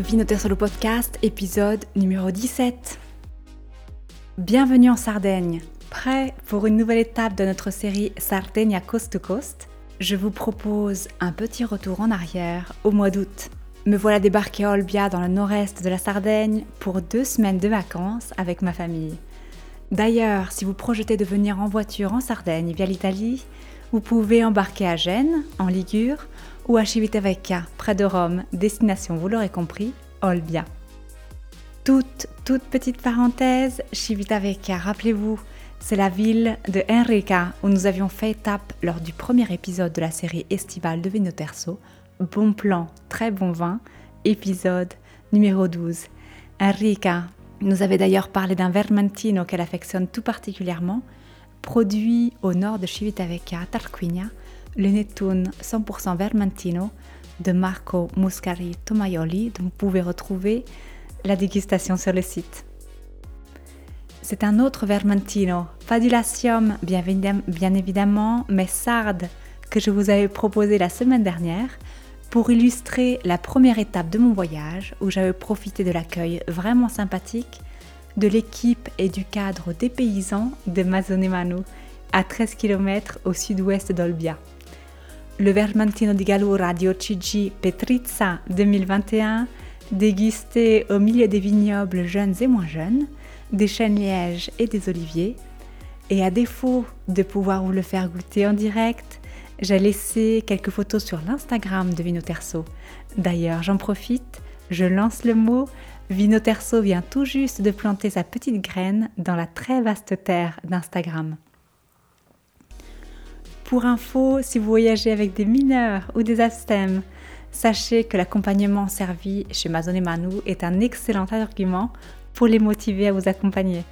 Vinoter sur le podcast, épisode numéro 17. Bienvenue en Sardaigne. Prêt pour une nouvelle étape de notre série Sardaigne Coast to Coast? Je vous propose un petit retour en arrière au mois d'août. Me voilà débarqué à Olbia dans le nord-est de la Sardaigne pour deux semaines de vacances avec ma famille. D'ailleurs, si vous projetez de venir en voiture en Sardaigne via l'Italie, vous pouvez embarquer à Gênes, en Ligure, ou à Civitavecchia, près de Rome, destination, vous l'aurez compris, Olbia. Toute, toute petite parenthèse, Civitavecchia, rappelez-vous, c'est la ville de Enrica où nous avions fait étape lors du premier épisode de la série estivale de Vino Terzo. Bon plan, très bon vin, épisode numéro 12. Enrica nous avait d'ailleurs parlé d'un Vermentino qu'elle affectionne tout particulièrement, produit au nord de Civitavecchia, Tarquinia, le Netun 100% Vermentino de Marco Muscari Tomaioli, dont vous pouvez retrouver la dégustation sur le site. C'est un autre Vermentino, pas bien, évidemment, mais Sarde que je vous avais proposé la semaine dernière pour illustrer la première étape de mon voyage où j'avais profité de l'accueil vraiment sympathique de l'équipe et du cadre des paysans de Mazonemanu, à 13 km au sud-ouest d'Olbia. Le Vermentino di Gallura di OCG Petrizza 2021, dégusté au milieu des vignobles jeunes et moins jeunes, des chênes lièges et des oliviers. Et à défaut de pouvoir vous le faire goûter en direct, j'ai laissé quelques photos sur l'Instagram de Vino Terzo. D'ailleurs, j'en profite, je lance le mot. Vino Terzo vient tout juste de planter sa petite graine dans la très vaste terre d'Instagram. Pour info, si vous voyagez avec des mineurs ou des abstèmes, sachez que l'accompagnement servi chez Mazone et Manu est un excellent argument pour les motiver à vous accompagner.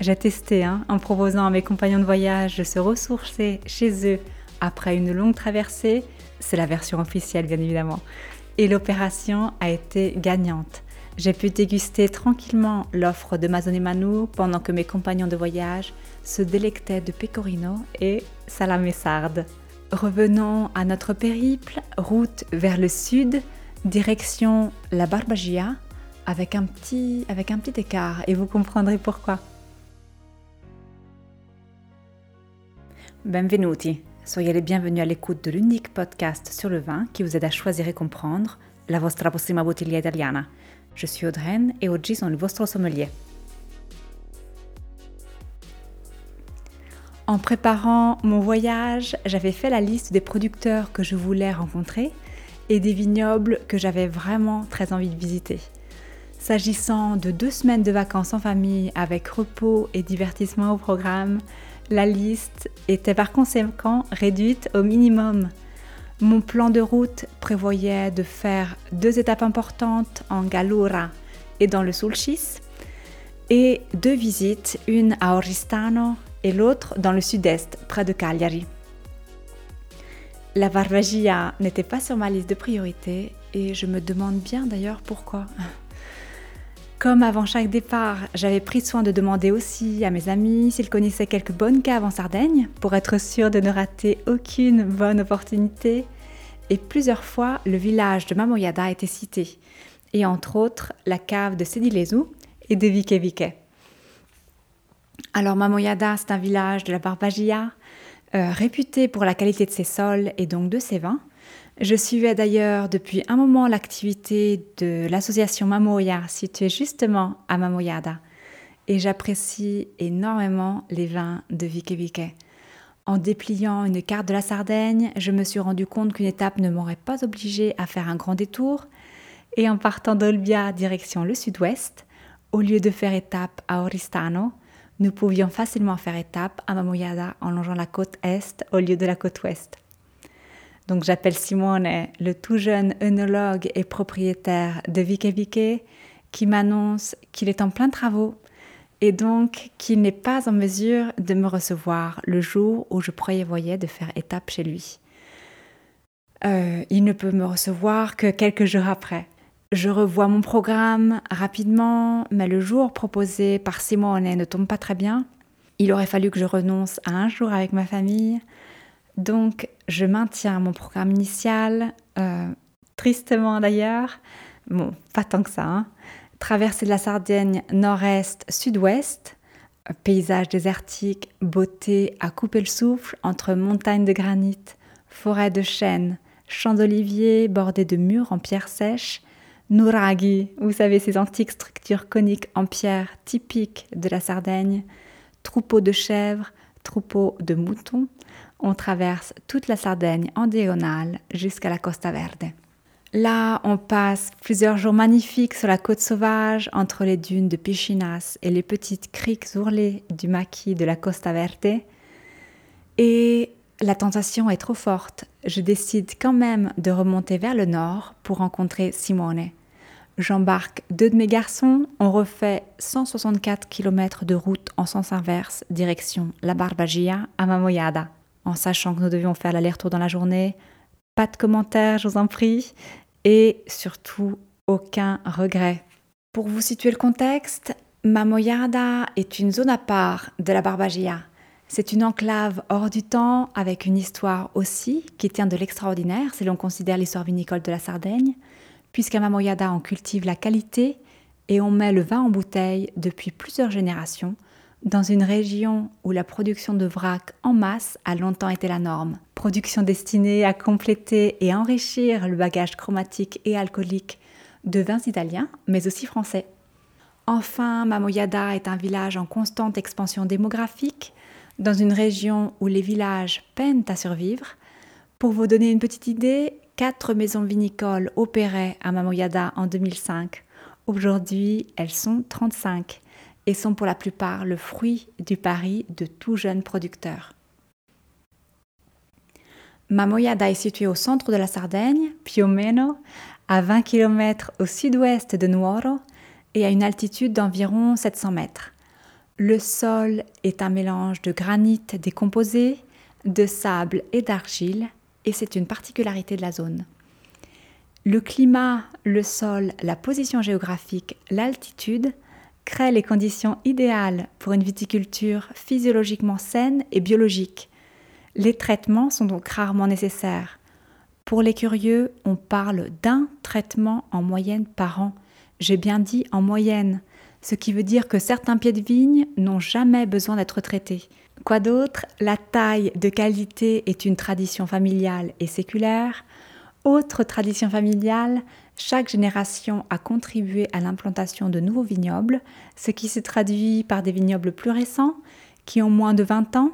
J'ai testé hein, en proposant à mes compagnons de voyage de se ressourcer chez eux après une longue traversée. C'est la version officielle bien évidemment. Et l'opération a été gagnante. J'ai pu déguster tranquillement l'offre de Mazone Manu pendant que mes compagnons de voyage se délectaient de pecorino et salame sarde. Revenons à notre périple, route vers le sud, direction la Barbagia, avec un petit, avec un petit écart, et vous comprendrez pourquoi. Benvenuti, soyez les bienvenus à l'écoute de l'unique podcast sur le vin qui vous aide à choisir et comprendre la vostra prossima bottiglia italiana. Je suis Audreyne et oggi sono il vostro sommelier. En préparant mon voyage, j'avais fait la liste des producteurs que je voulais rencontrer et des vignobles que j'avais vraiment très envie de visiter. S'agissant de deux semaines de vacances en famille avec repos et divertissement au programme, la liste était par conséquent réduite au minimum. Mon plan de route prévoyait de faire deux étapes importantes en Gallura et dans le Sulcis et deux visites, une à Oristano et l'autre dans le sud-est, près de Cagliari. La Varvagia n'était pas sur ma liste de priorités et je me demande bien d'ailleurs pourquoi. Comme avant chaque départ, j'avais pris soin de demander aussi à mes amis s'ils connaissaient quelques bonnes caves en Sardaigne pour être sûr de ne rater aucune bonne opportunité. Et plusieurs fois, le village de Mamoyada a été cité, et entre autres la cave de Sedilezu et de Vike Alors Mamoyada, c'est un village de la Barbagia, euh, réputé pour la qualité de ses sols et donc de ses vins. Je suivais d'ailleurs depuis un moment l'activité de l'association Mamoya située justement à Mamoyada. Et j'apprécie énormément les vins de Vike En dépliant une carte de la Sardaigne, je me suis rendu compte qu'une étape ne m'aurait pas obligée à faire un grand détour. Et en partant d'Olbia direction le sud-ouest, au lieu de faire étape à Oristano, nous pouvions facilement faire étape à Mamoyada en longeant la côte est au lieu de la côte ouest. Donc j'appelle Simone, le tout jeune œnologue et propriétaire de Vike Vike, qui m'annonce qu'il est en plein travaux et donc qu'il n'est pas en mesure de me recevoir le jour où je prévoyais de faire étape chez lui. Euh, il ne peut me recevoir que quelques jours après. Je revois mon programme rapidement, mais le jour proposé par Simone ne tombe pas très bien. Il aurait fallu que je renonce à un jour avec ma famille, donc, je maintiens mon programme initial, euh, tristement d'ailleurs, Bon, pas tant que ça. Hein. Traversée de la Sardaigne nord-est-sud-ouest, paysage désertique, beauté à couper le souffle entre montagnes de granit, forêts de chênes, champs d'oliviers bordés de murs en pierre sèche, Nuraghi, vous savez ces antiques structures coniques en pierre typiques de la Sardaigne, troupeaux de chèvres, troupeaux de moutons, on traverse toute la Sardaigne en diagonale jusqu'à la Costa Verde. Là, on passe plusieurs jours magnifiques sur la côte sauvage entre les dunes de Pichinas et les petites criques ourlées du maquis de la Costa Verde. Et la tentation est trop forte. Je décide quand même de remonter vers le nord pour rencontrer Simone. J'embarque deux de mes garçons, on refait 164 km de route en sens inverse, direction la Barbagia à Mamoyada, en sachant que nous devions faire l'aller-retour dans la journée, pas de commentaires, je vous en prie, et surtout aucun regret. Pour vous situer le contexte, Mamoyada est une zone à part de la Barbagia. C'est une enclave hors du temps avec une histoire aussi qui tient de l'extraordinaire si l'on considère l'histoire vinicole de la Sardaigne, puisqu'à Mamoyada on cultive la qualité et on met le vin en bouteille depuis plusieurs générations dans une région où la production de vrac en masse a longtemps été la norme. Production destinée à compléter et enrichir le bagage chromatique et alcoolique de vins italiens, mais aussi français. Enfin, Mamoyada est un village en constante expansion démographique, dans une région où les villages peinent à survivre. Pour vous donner une petite idée, quatre maisons vinicoles opéraient à Mamoyada en 2005. Aujourd'hui, elles sont 35 et sont pour la plupart le fruit du pari de tout jeunes producteurs. Mamoyada est située au centre de la Sardaigne, più o meno, à 20 km au sud-ouest de Nuoro et à une altitude d'environ 700 mètres. Le sol est un mélange de granit décomposé, de sable et d'argile, et c'est une particularité de la zone. Le climat, le sol, la position géographique, l'altitude crée les conditions idéales pour une viticulture physiologiquement saine et biologique. Les traitements sont donc rarement nécessaires. Pour les curieux, on parle d'un traitement en moyenne par an. J'ai bien dit en moyenne, ce qui veut dire que certains pieds de vigne n'ont jamais besoin d'être traités. Quoi d'autre? La taille de qualité est une tradition familiale et séculaire. Autre tradition familiale, chaque génération a contribué à l'implantation de nouveaux vignobles, ce qui se traduit par des vignobles plus récents, qui ont moins de 20 ans,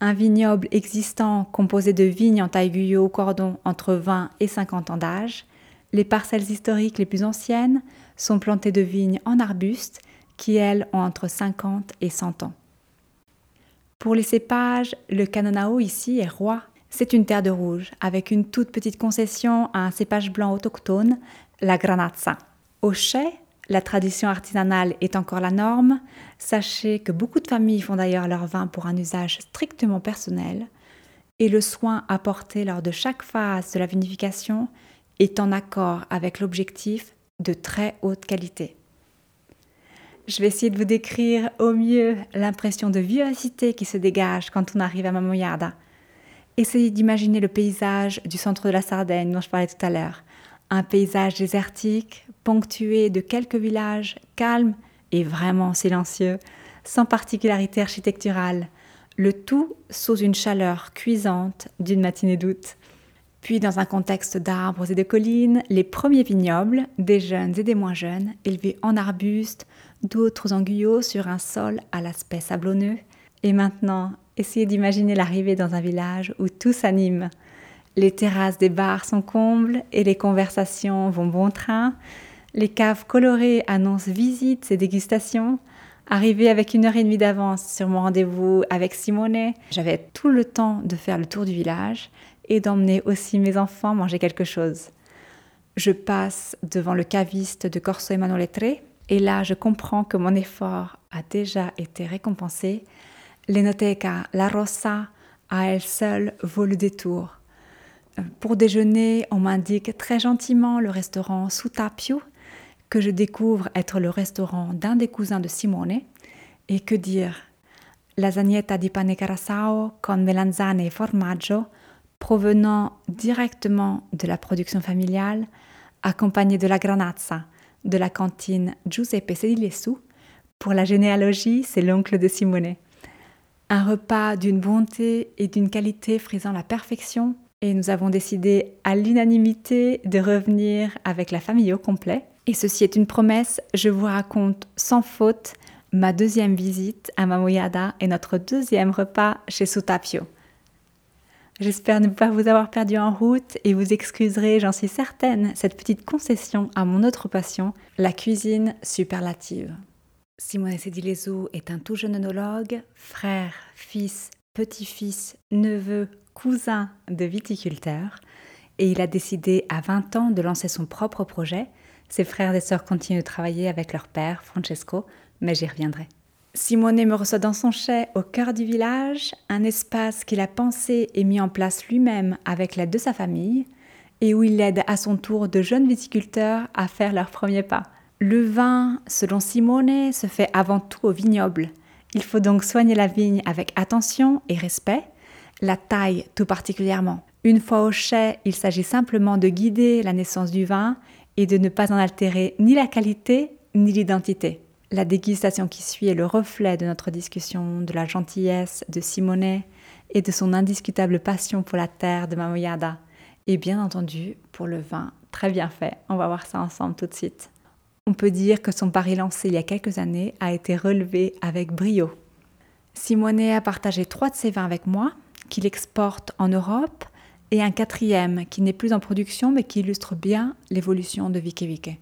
un vignoble existant composé de vignes en taille guyot au cordon entre 20 et 50 ans d'âge. Les parcelles historiques les plus anciennes sont plantées de vignes en arbustes qui, elles, ont entre 50 et 100 ans. Pour les cépages, le Canonao ici est roi. C'est une terre de rouge, avec une toute petite concession à un cépage blanc autochtone, la granazza. Au chai, la tradition artisanale est encore la norme. Sachez que beaucoup de familles font d'ailleurs leur vin pour un usage strictement personnel. Et le soin apporté lors de chaque phase de la vinification est en accord avec l'objectif de très haute qualité. Je vais essayer de vous décrire au mieux l'impression de vivacité qui se dégage quand on arrive à Mamoyada. Essayez d'imaginer le paysage du centre de la Sardaigne dont je parlais tout à l'heure un paysage désertique, ponctué de quelques villages calmes et vraiment silencieux, sans particularité architecturale, le tout sous une chaleur cuisante d'une matinée d'août. Puis, dans un contexte d'arbres et de collines, les premiers vignobles, des jeunes et des moins jeunes, élevés en arbustes, d'autres en guyot sur un sol à l'aspect sablonneux. Et maintenant, essayez d'imaginer l'arrivée dans un village où tout s'anime, les terrasses des bars sont combles et les conversations vont bon train. Les caves colorées annoncent visites et dégustations. Arrivé avec une heure et demie d'avance sur mon rendez-vous avec Simone, j'avais tout le temps de faire le tour du village et d'emmener aussi mes enfants manger quelque chose. Je passe devant le caviste de Corso Emanuele et là je comprends que mon effort a déjà été récompensé. L'Enoteca La Rossa à elle seule vaut le détour. Pour déjeuner, on m'indique très gentiment le restaurant Sutapio, que je découvre être le restaurant d'un des cousins de Simone. Et que dire? Lasagnetta di pane carasao con melanzane et formaggio, provenant directement de la production familiale, accompagné de la granazza de la cantine Giuseppe Sedilesu. Pour la généalogie, c'est l'oncle de Simone. Un repas d'une bonté et d'une qualité frisant la perfection, et nous avons décidé à l'unanimité de revenir avec la famille au complet. Et ceci est une promesse, je vous raconte sans faute ma deuxième visite à Mamoyada et notre deuxième repas chez Sutapio. J'espère ne pas vous avoir perdu en route et vous excuserez, j'en suis certaine, cette petite concession à mon autre passion, la cuisine superlative. Simone Sedilesu est un tout jeune œnologue, frère, fils, petit-fils, neveu, cousin de viticulteur, et il a décidé à 20 ans de lancer son propre projet. Ses frères et sœurs continuent de travailler avec leur père, Francesco, mais j'y reviendrai. Simone me reçoit dans son chai au cœur du village, un espace qu'il a pensé et mis en place lui-même avec l'aide de sa famille, et où il aide à son tour de jeunes viticulteurs à faire leurs premiers pas. Le vin, selon Simone, se fait avant tout au vignoble. Il faut donc soigner la vigne avec attention et respect, la taille tout particulièrement. Une fois au chai, il s'agit simplement de guider la naissance du vin et de ne pas en altérer ni la qualité ni l'identité. La dégustation qui suit est le reflet de notre discussion, de la gentillesse de Simonet et de son indiscutable passion pour la terre de Mamoyada. Et bien entendu, pour le vin, très bien fait. On va voir ça ensemble tout de suite. On peut dire que son pari lancé il y a quelques années a été relevé avec brio. Simonet a partagé trois de ses vins avec moi, qu'il exporte en Europe, et un quatrième qui n'est plus en production mais qui illustre bien l'évolution de Vike Vike.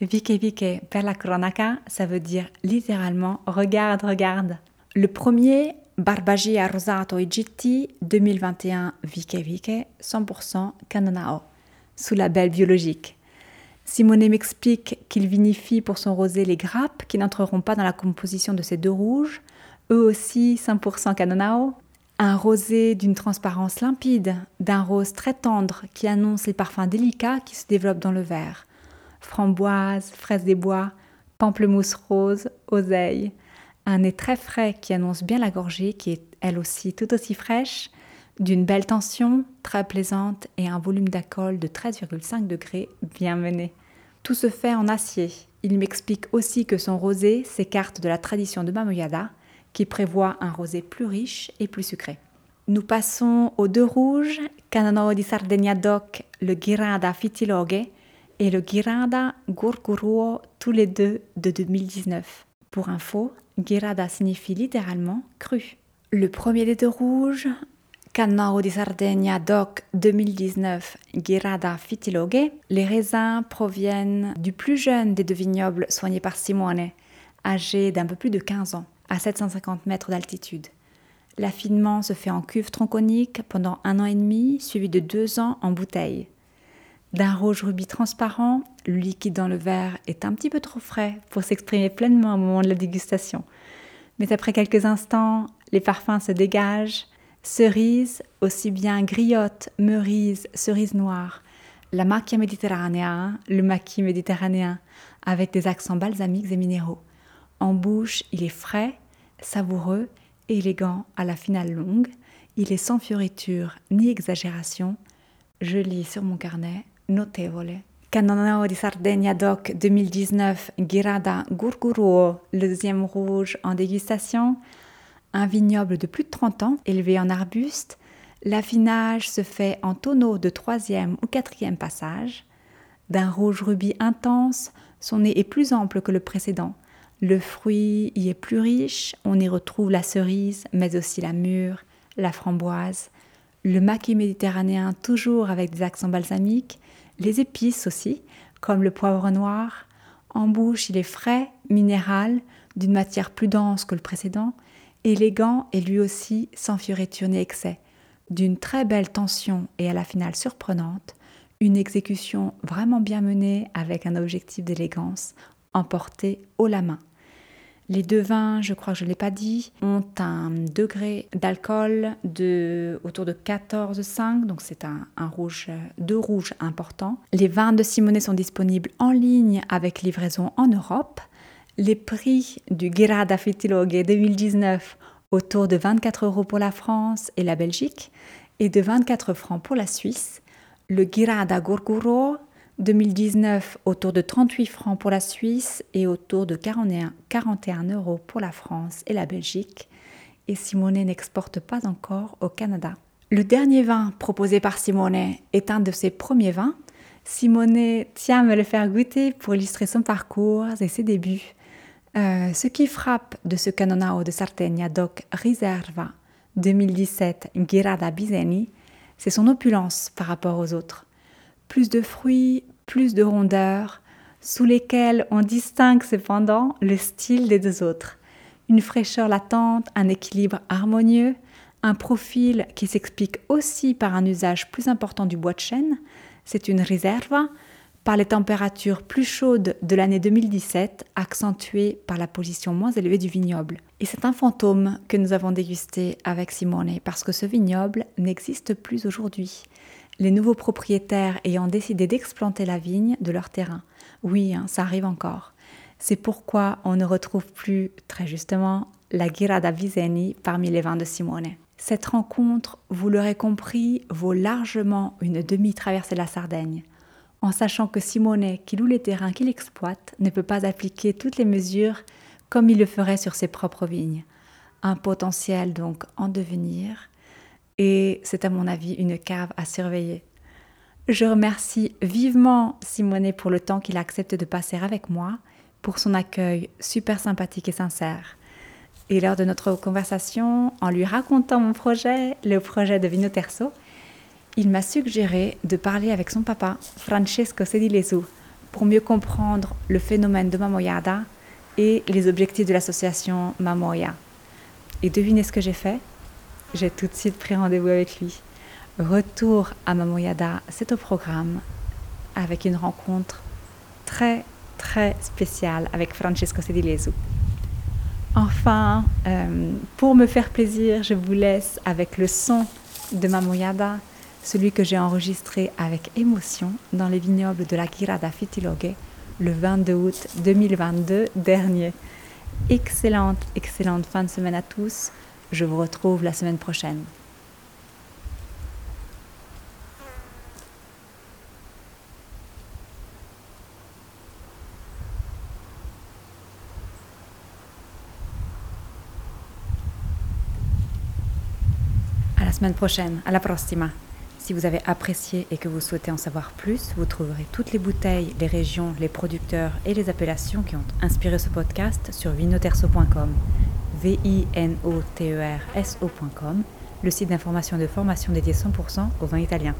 Vike Vike per la cronaca, ça veut dire littéralement regarde, regarde. Le premier, Barbagia Rosato e GT 2021 Vike Vike 100% Canonao, sous label biologique. Simone m'explique qu'il vinifie pour son rosé les grappes qui n'entreront pas dans la composition de ces deux rouges, eux aussi 100% Canonao. Un rosé d'une transparence limpide, d'un rose très tendre qui annonce les parfums délicats qui se développent dans le verre framboise, fraise des bois, pamplemousse rose, oseille. Un nez très frais qui annonce bien la gorgée, qui est elle aussi tout aussi fraîche, d'une belle tension, très plaisante et un volume d'alcool de 13,5 degrés bien mené. Tout se fait en acier. Il m'explique aussi que son rosé s'écarte de la tradition de Mamoyada, qui prévoit un rosé plus riche et plus sucré. Nous passons aux deux rouges, Canano di Sardegna DOC, le Girada Fitilogue, et le Girada Gurguruo, tous les deux de 2019. Pour info, Girada signifie littéralement cru. Le premier des deux rouges, Cannao di Sardegna DOC 2019 Girada Fitilogue, les raisins proviennent du plus jeune des deux vignobles soignés par Simone, âgé d'un peu plus de 15 ans, à 750 mètres d'altitude. L'affinement se fait en cuve tronconique pendant un an et demi, suivi de deux ans en bouteille. D'un rouge rubis transparent, le liquide dans le verre est un petit peu trop frais pour s'exprimer pleinement au moment de la dégustation. Mais après quelques instants, les parfums se dégagent. Cerise, aussi bien griotte, meurise, cerise noire, la macchia méditerranéen, le maquis méditerranéen, avec des accents balsamiques et minéraux. En bouche, il est frais, savoureux, élégant à la finale longue. Il est sans fioriture ni exagération. Je lis sur mon carnet notevole. Cannonao di Sardegna DOC 2019 Girada Gurguruo, le deuxième rouge en dégustation. Un vignoble de plus de 30 ans, élevé en arbuste. L'affinage se fait en tonneau de troisième ou quatrième passage. D'un rouge rubis intense, son nez est plus ample que le précédent. Le fruit y est plus riche, on y retrouve la cerise, mais aussi la mûre, la framboise, le maquis méditerranéen toujours avec des accents balsamiques, les épices aussi, comme le poivre noir. En bouche, il est frais, minéral, d'une matière plus dense que le précédent, élégant et lui aussi sans fioriture ni excès, d'une très belle tension et à la finale surprenante, une exécution vraiment bien menée avec un objectif d'élégance, emporté haut la main. Les deux vins, je crois que je ne l'ai pas dit, ont un degré d'alcool de autour de 14,5, donc c'est un, rouge, deux rouges importants. Les vins de Simonet sont disponibles en ligne avec livraison en Europe. Les prix du Girada Fitilogue 2019 autour de 24 euros pour la France et la Belgique et de 24 francs pour la Suisse. Le Girada Gurguro 2019 autour de 38 francs pour la Suisse et autour de 41, 41 euros pour la France et la Belgique. Et Simone n'exporte pas encore au Canada. Le dernier vin proposé par Simone est un de ses premiers vins. Simone tient à me le faire goûter pour illustrer son parcours et ses débuts. Euh, ce qui frappe de ce Canonao de Sardegna Doc Riserva 2017 Girada Biseni, c'est son opulence par rapport aux autres. Plus de fruits, plus de rondeur, sous lesquels on distingue cependant le style des deux autres. Une fraîcheur latente, un équilibre harmonieux, un profil qui s'explique aussi par un usage plus important du bois de chêne. C'est une réserve par les températures plus chaudes de l'année 2017, accentuées par la position moins élevée du vignoble. Et c'est un fantôme que nous avons dégusté avec Simone, parce que ce vignoble n'existe plus aujourd'hui. Les nouveaux propriétaires ayant décidé d'explanter la vigne de leur terrain. Oui, hein, ça arrive encore. C'est pourquoi on ne retrouve plus, très justement, la Ghirada Viseni parmi les vins de Simone. Cette rencontre, vous l'aurez compris, vaut largement une demi-traversée de la Sardaigne, en sachant que Simone, qui loue les terrains qu'il exploite, ne peut pas appliquer toutes les mesures comme il le ferait sur ses propres vignes. Un potentiel donc en devenir, et c'est à mon avis une cave à surveiller. Je remercie vivement Simone pour le temps qu'il accepte de passer avec moi, pour son accueil super sympathique et sincère. Et lors de notre conversation, en lui racontant mon projet, le projet de Vino Terzo, il m'a suggéré de parler avec son papa, Francesco Sedilesu, pour mieux comprendre le phénomène de Mamoyada et les objectifs de l'association Mamoya. Et devinez ce que j'ai fait? J'ai tout de suite pris rendez-vous avec lui. Retour à Mamoyada, c'est au programme, avec une rencontre très très spéciale avec Francesco Sedilesu. Enfin, euh, pour me faire plaisir, je vous laisse avec le son de Mamoyada, celui que j'ai enregistré avec émotion dans les vignobles de la Girada Fitilogue le 22 août 2022 dernier. Excellente, excellente fin de semaine à tous. Je vous retrouve la semaine prochaine. semaine prochaine. À la prossima. Si vous avez apprécié et que vous souhaitez en savoir plus, vous trouverez toutes les bouteilles, les régions, les producteurs et les appellations qui ont inspiré ce podcast sur vinoterso.com, v i n o t e le site d'information et de formation dédié 100% au vin italien.